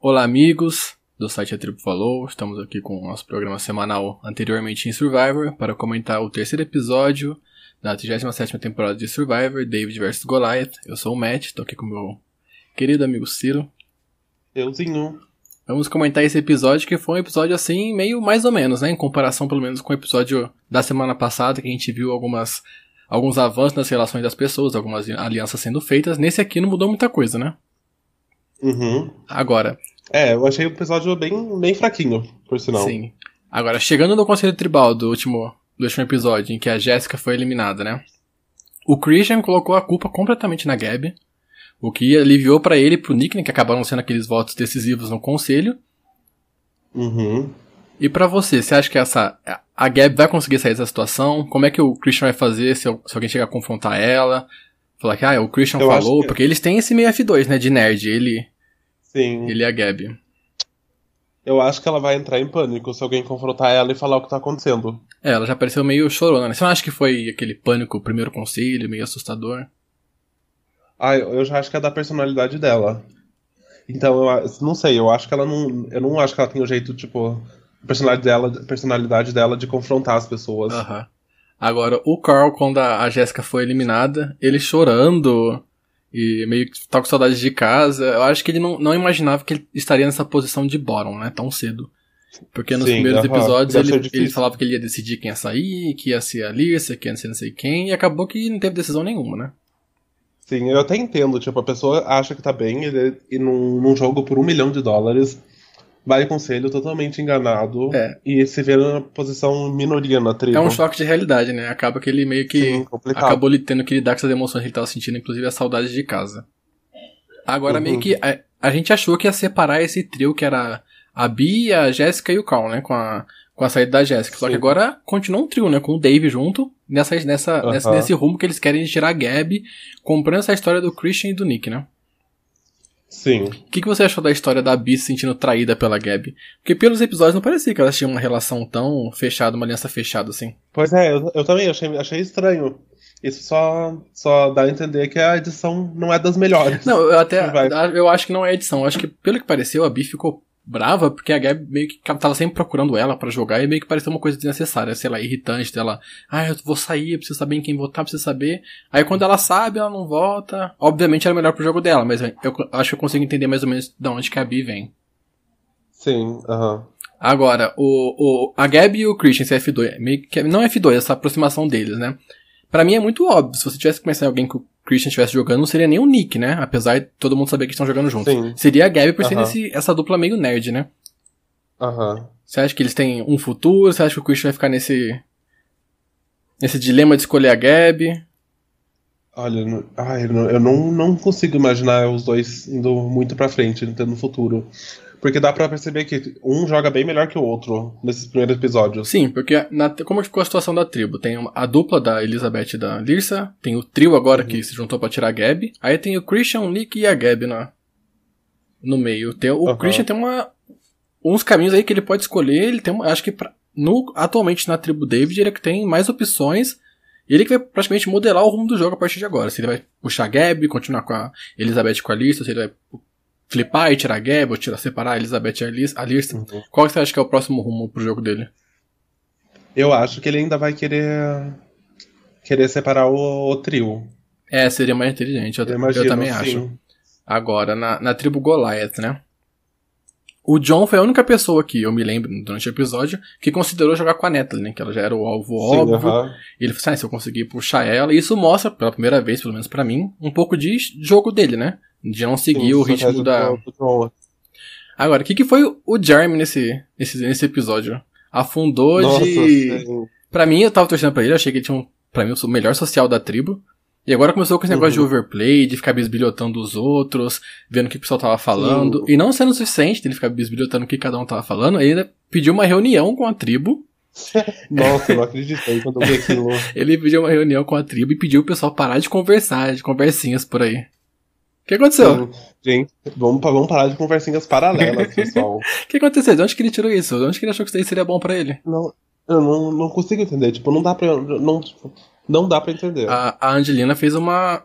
Olá, amigos do site A Tribo Falou. Estamos aqui com o nosso programa semanal anteriormente em Survivor para comentar o terceiro episódio da 37 temporada de Survivor, David vs Goliath. Eu sou o Matt, estou aqui com o meu querido amigo Ciro. Euzinho. Vamos comentar esse episódio que foi um episódio assim, meio mais ou menos, né? Em comparação pelo menos com o episódio da semana passada, que a gente viu algumas alguns avanços nas relações das pessoas, algumas alianças sendo feitas. Nesse aqui não mudou muita coisa, né? Uhum. Agora. É, eu achei o episódio bem, bem fraquinho, por sinal. Sim. Agora, chegando no Conselho Tribal do último, do último episódio, em que a Jéssica foi eliminada, né? O Christian colocou a culpa completamente na Gabi. O que aliviou para ele e pro Nick, né, que acabaram sendo aqueles votos decisivos no conselho. Uhum. E para você, você acha que essa a Gabi vai conseguir sair dessa situação? Como é que o Christian vai fazer se, se alguém chegar a confrontar ela? Falar que, ah, o Christian Eu falou, que- porque eles têm esse meio F2, né, de nerd, ele, Sim. ele e a Gabi. Eu acho que ela vai entrar em pânico se alguém confrontar ela e falar o que tá acontecendo. É, ela já pareceu meio chorona, né? Você não acha que foi aquele pânico, o primeiro conselho, meio assustador? Ah, eu já acho que é da personalidade dela. Então, eu não sei, eu acho que ela não. Eu não acho que ela tem o jeito, tipo. a Personalidade dela, personalidade dela de confrontar as pessoas. Aham. Agora, o Carl, quando a, Jéssica foi eliminada, ele chorando e meio que tá com saudade de casa, eu acho que ele não, não imaginava que ele estaria nessa posição de bottom, né? Tão cedo. Porque nos Sim, primeiros aham. episódios ele, ele falava que ele ia decidir quem ia sair, que ia ser a Lisa, que ia ser não sei quem, e acabou que não teve decisão nenhuma, né? Sim, eu até entendo, tipo, a pessoa acha que tá bem e, e num, num jogo por um milhão de dólares vai conselho totalmente enganado É. e se vê na posição minoria na tribo. É um choque de realidade, né? Acaba que ele meio que Sim, acabou lhe tendo que lidar com essas emoções que ele tava sentindo, inclusive a saudade de casa. Agora, Uhum. meio que a, a gente achou que ia separar esse trio que era a Bia, a Jéssica e o Carl, né? Com a, com a saída da Jéssica. Só que agora continua um trio, né? Com o Dave junto, nessa, nessa, Aham. nessa- nesse rumo que eles querem tirar a Gabi, comprando essa história do Christian e do Nick, né? Sim. O que, que você achou da história da Bia se sentindo traída pela Gabi? Porque pelos episódios não parecia que elas tinham uma relação tão fechada, uma aliança fechada assim. Pois é, eu, eu também achei, achei estranho. Isso só, só dá a entender que a edição não é das melhores. Não, eu até. Eu acho que não é edição. Eu acho que, pelo que pareceu, a Bi ficou brava porque a Gabi meio que tava sempre procurando ela pra jogar e meio que pareceu uma coisa desnecessária, sei lá, irritante dela. Ah, eu vou sair, eu preciso saber em quem votar, preciso saber. Aí quando ela sabe, ela não vota. Obviamente era melhor pro jogo dela, mas eu acho que eu consigo entender mais ou menos de onde que a Bi vem. Sim, aham. Agora, o, o, a Gabi e o Christian, esse F2, meio que, não F2, essa aproximação deles, né? Pra mim é muito óbvio. Se você tivesse que começar alguém que o Christian estivesse jogando, não seria nem o Nick, né? Apesar de todo mundo saber que estão jogando juntos. Sim. Seria a Gabi por ser Aham. esse- essa dupla meio nerd, né? Aham. Você acha que eles têm um futuro? Você acha que o Christian vai ficar nesse. nesse dilema de escolher a Gabi? Olha, não- ai, eu não- eu não, não consigo imaginar os dois indo muito pra frente, tendo futuro. Porque dá pra perceber que um joga bem melhor que o outro nesses primeiros episódios. Sim, porque na, como ficou a situação da tribo? Tem a dupla da Elizabeth e da Lirsa, tem o trio agora que se juntou pra tirar a Gabi, aí tem o Christian, o Nick e a Gabi na, no meio. Tem, o Aham. Christian tem uma, uns caminhos aí que ele pode escolher, ele tem, acho que pra- no, atualmente na tribo David ele é que tem mais opções, e ele que vai praticamente modelar o rumo do jogo a partir de agora. Se ele vai puxar a Gabi, continuar com a Elizabeth com a Lirsa, se ele vai flipar e tirar a Gabi, ou tirar, separar a Elizabeth e a Lis- a Lirsa. Uhum. Qual que você acha que é o próximo rumo pro jogo dele? Eu acho que ele ainda vai querer querer separar o, o trio. É, seria mais inteligente, eu, Eu eu imagino, também sim. acho. Agora, na, na tribo Goliath, né? O John foi a única pessoa que eu me lembro durante o episódio que considerou jogar com a Natalie, né? Que ela já era o alvo Sim, óbvio. aham. E ele falou assim: ah, se eu conseguir puxar ela, e isso mostra, pela primeira vez, pelo menos pra mim, um pouco de jogo dele, né? De não seguir Sim, o ritmo da. John. Agora, o que, que foi o Jeremy nesse, nesse, nesse episódio? Afundou Nossa, de. sim. Pra mim, eu tava torcendo pra ele, achei que ele tinha um, pra mim, o melhor social da tribo. E agora começou com esse negócio de Uhum. overplay, de ficar bisbilhotando os outros, vendo o que o pessoal tava falando. E não sendo o suficiente dele ficar bisbilhotando o que cada um tava falando, ele ainda pediu uma reunião com a tribo. Nossa, eu não acreditei quando eu vi aquilo. Ele pediu uma reunião com a tribo e pediu o pessoal parar de conversar, de conversinhas por aí. O que aconteceu? Gente, vamos, vamos parar de conversinhas paralelas, pessoal. O que aconteceu? De onde que ele tirou isso? De onde que ele achou que isso aí seria bom pra ele? Não, eu não, não consigo entender. Tipo, não dá pra. Não, tipo, não dá pra entender. A, a Angelina fez uma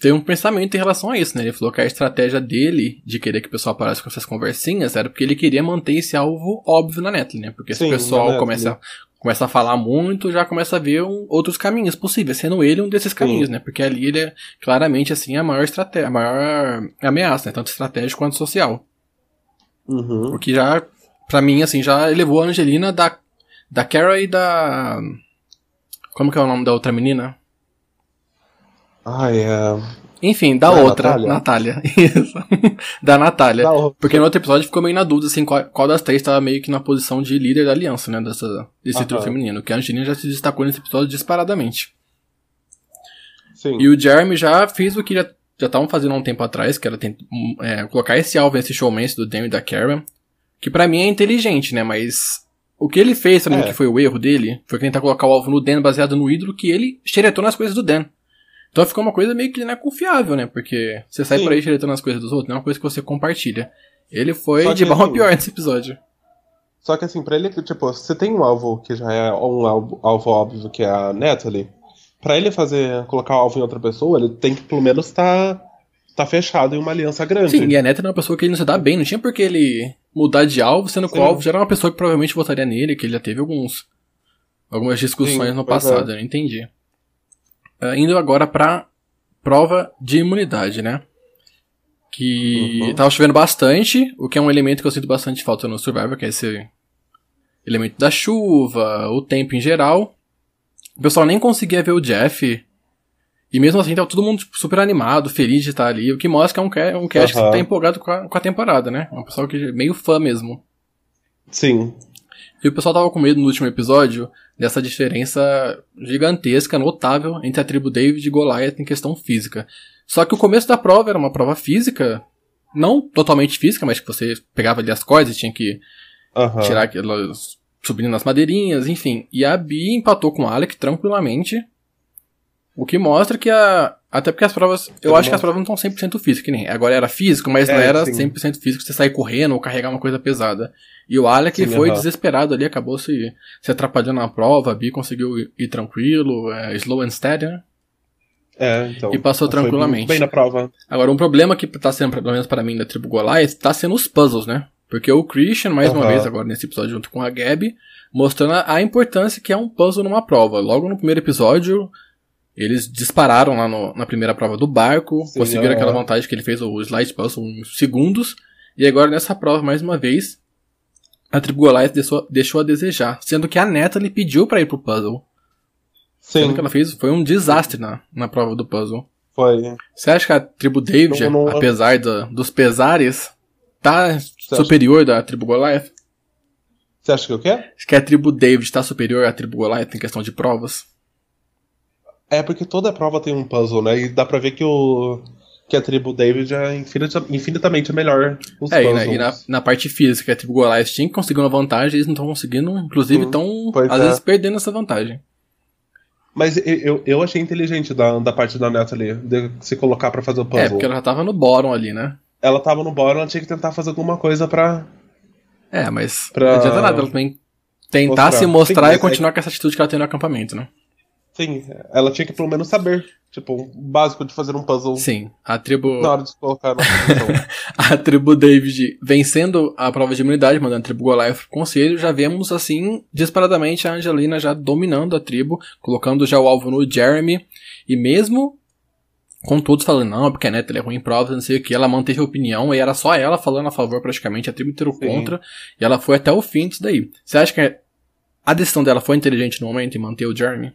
tem um pensamento em relação a isso, né? Ele falou que a estratégia dele de querer que o pessoal apareça com essas conversinhas era porque ele queria manter esse alvo óbvio na Netflix, né? Porque se Sim, o pessoal começa, Netflix. começa a falar muito, já começa a ver um- outros caminhos possíveis, sendo ele um desses caminhos, né? Porque ali ele é claramente, assim, a maior estratégia, a maior ameaça, né? Tanto estratégico quanto social. Uhum. O que já, pra mim, assim, já elevou a Angelina da, da Kara e da... Como que é o nome da outra menina? Ai, é. Enfim, da Da outra, Natália? Natália. Isso. da Natália. Da. Porque no outro episódio ficou meio na dúvida, assim, qual, qual das três tava meio que na posição de líder da aliança, né? Dessa, desse Aham. trio feminino. Que a Angelina já se destacou nesse episódio disparadamente. Sim. E o Jeremy já fez o que já estavam fazendo há um tempo atrás, que era tent- um, é, colocar esse alvo nesse showmance do Dan e da Karen. Que pra mim é inteligente, né? Mas o que ele fez, mim, É. que foi o erro dele, foi tentar colocar o alvo no Dan baseado no ídolo que ele xeretou nas coisas do Dan. Então ficou uma coisa meio que não é confiável, né? Porque você sai Sim. por aí xeretando as coisas dos outros, não é uma coisa que você compartilha. Ele foi Só de mal a assim, pior nesse episódio. Só que assim, pra ele, tipo, você tem um alvo que já é um alvo, alvo óbvio, que é a Natalie. Pra ele fazer, colocar o alvo em outra pessoa, ele tem que pelo menos tá, tá fechado em uma aliança grande. Sim, e a Neta era uma pessoa que ele não se dá bem, não tinha por que ele mudar de alvo, sendo que o alvo já era uma pessoa que provavelmente votaria nele, que ele já teve alguns algumas discussões Sim, no pois passado, é. eu não entendi. Ah, indo agora pra prova de imunidade, né? Que Uhum. tava chovendo bastante, o que é um elemento que eu sinto bastante falta no Survivor, que é esse elemento da chuva, o tempo em geral. O pessoal nem conseguia ver o Jeff. E mesmo assim, tava todo mundo tipo, super animado, feliz de estar ali. O que mostra que é um, ca- um cast que Aham. tá empolgado com a, com a temporada, né? É um pessoal que é meio fã mesmo. Sim. E o pessoal tava com medo no último episódio dessa diferença gigantesca, notável, entre a tribo David e Goliath em questão física. Só que o começo da prova era uma prova física, não totalmente física, mas que você pegava ali as cordas e tinha que Aham. tirar aquelas. subindo nas madeirinhas, enfim. E a Bi empatou com o Alec tranquilamente. O que mostra que a. Até porque as provas. Eu acho que as provas não são 100% físicas, que nem. Agora era físico, mas não É, era sim. 100% físico você sair correndo ou carregar uma coisa pesada. E o Alec Sim, foi desesperado ali, acabou se, se atrapalhando na prova. A Bi conseguiu ir, ir tranquilo, é, slow and steady, né? É, então. E passou tranquilamente. Bem na prova. Agora, um problema que tá sendo, pelo menos para mim, da tribo Goliath, tá sendo os puzzles, né? Porque o Christian, mais uma vez, agora nesse episódio, junto com a Gabi, mostrando a, a importância que é um puzzle numa prova. Logo no primeiro episódio, eles dispararam lá no- na primeira prova do barco, Sim, conseguiram aham. aquela vantagem que ele fez o slide puzzle em segundos, e agora nessa prova, mais uma vez, a tribo Goliath deixou, deixou a desejar, sendo que a Natalie pediu pra ir pro puzzle. Sendo Sim, que ela fez foi um desastre na, na prova do puzzle. foi. Você acha que a tribo David, Não, não- apesar da- dos pesares, tá acha? superior da tribo Goliath? Você acha que o quê? Acho que a tribo David tá superior à tribo Goliath em questão de provas? É porque toda prova tem um puzzle, né? E dá pra ver que o. Que a tribo David é infinita- infinitamente melhor os É, e, puzzles. na, e na, na parte física, a tribo Goliath tinha que conseguir uma vantagem, eles não estão conseguindo, inclusive estão, pois às é. vezes, perdendo essa vantagem. Mas eu, eu, achei inteligente da, da parte da Natalie de se colocar pra fazer o puzzle. É, porque ela já tava no bottom ali, né? Ela tava no bottom, ela tinha que tentar fazer alguma coisa pra. É, mas Pra- não adianta nada, ela também tentar Mostrar. se mostrar Sim, e é- continuar com essa atitude que ela tem no acampamento, né? Sim, ela tinha que pelo menos saber. Tipo, o básico de fazer um puzzle Sim, a tribo... na hora de colocar na a tribo David vencendo a prova de imunidade, mandando a tribo Goliath pro conselho, já vemos assim, disparadamente, a Angelina já dominando a tribo, colocando já o alvo no Jeremy, e mesmo com todos falando, não, porque a Neta é ruim em provas, não sei o que, ela manteve a opinião, e era só ela falando a favor praticamente, a tribo inteira contra, e ela foi até o fim disso daí. Você acha que a decisão dela foi inteligente no momento em manter o Jeremy?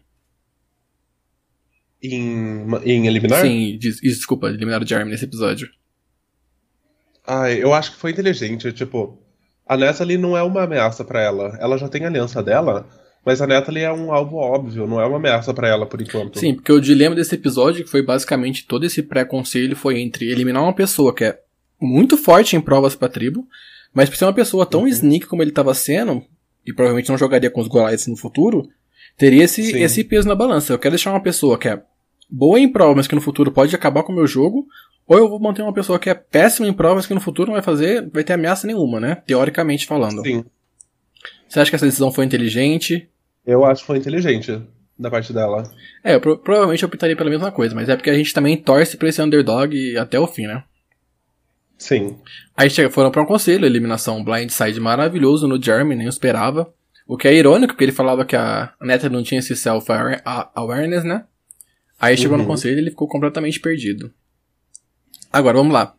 Em, em eliminar? Sim, des- desculpa, eliminar o Jeremy nesse episódio. Ai, eu acho que foi inteligente. Tipo, a Natalie não é uma ameaça pra ela. Ela já tem a aliança dela, mas a Natalie é um alvo óbvio, não é uma ameaça pra ela por enquanto. Sim, porque o dilema desse episódio, que foi basicamente todo esse pré-conselho, foi entre eliminar uma pessoa que é muito forte em provas pra tribo, mas por ser uma pessoa tão Uhum. sneak como ele estava sendo, e provavelmente não jogaria com os Goliaths no futuro, teria esse, Sim. esse peso na balança. Eu quero deixar uma pessoa que é boa em provas, mas que no futuro pode acabar com o meu jogo, ou eu vou manter uma pessoa que é péssima em provas, que no futuro não vai fazer, vai ter ameaça nenhuma, né? Teoricamente falando. Sim, Você acha que essa decisão foi inteligente? eu acho que foi inteligente. da parte dela. É, eu, pro- provavelmente eu optaria pela mesma coisa, mas é porque a gente também torce pra esse underdog até o fim, né? Sim. Aí foram pra um conselho, eliminação blindside maravilhoso no Jeremy, nem eu esperava. O que é irônico, porque ele falava que a Neta não tinha esse self-awareness, né? Aí chegou no Uhum. conselho e ele ficou completamente perdido. Agora, vamos lá.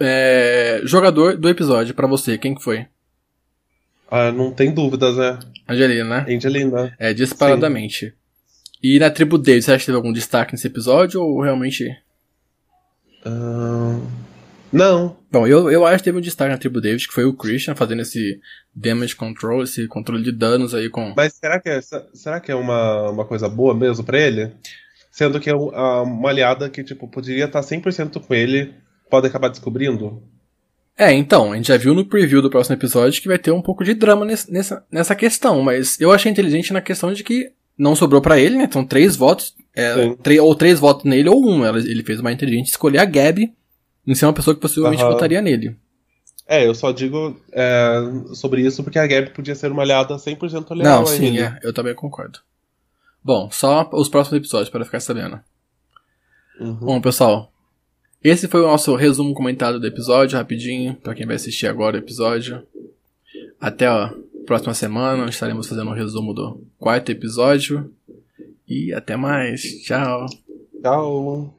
É, jogador do episódio, pra você, quem que foi? Ah, não tem dúvidas, né? Angelina, né? Angelina. É, disparadamente. E na tribo David, você acha que teve algum destaque nesse episódio ou realmente. Ah, não. Bom, eu, eu acho que teve um destaque na tribo David, que foi o Christian fazendo esse damage control, esse controle de danos aí com. Mas será que é, será que é uma, uma coisa boa mesmo pra ele? Sendo que é uma aliada que, tipo, poderia estar 100% com ele, pode acabar descobrindo? É, então, a gente já viu no preview do próximo episódio que vai ter um pouco de drama nesse- nessa, nessa questão, mas eu achei inteligente na questão de que não sobrou pra ele, né? São três votos, é, ou três votos nele ou um. Ele fez uma inteligente escolher a Gabi em ser uma pessoa que possivelmente Aham. votaria nele. É, eu só digo é, sobre isso porque a Gabi podia ser uma aliada 100% leal Não, sim, ele. é, eu também concordo. Bom, só os próximos episódios para ficar sabendo. Uhum. Bom, pessoal, esse foi o nosso resumo comentado do episódio, rapidinho, pra quem vai assistir agora o episódio. Até a próxima semana, estaremos fazendo um resumo do quarto episódio. E até mais. Tchau. Tchau.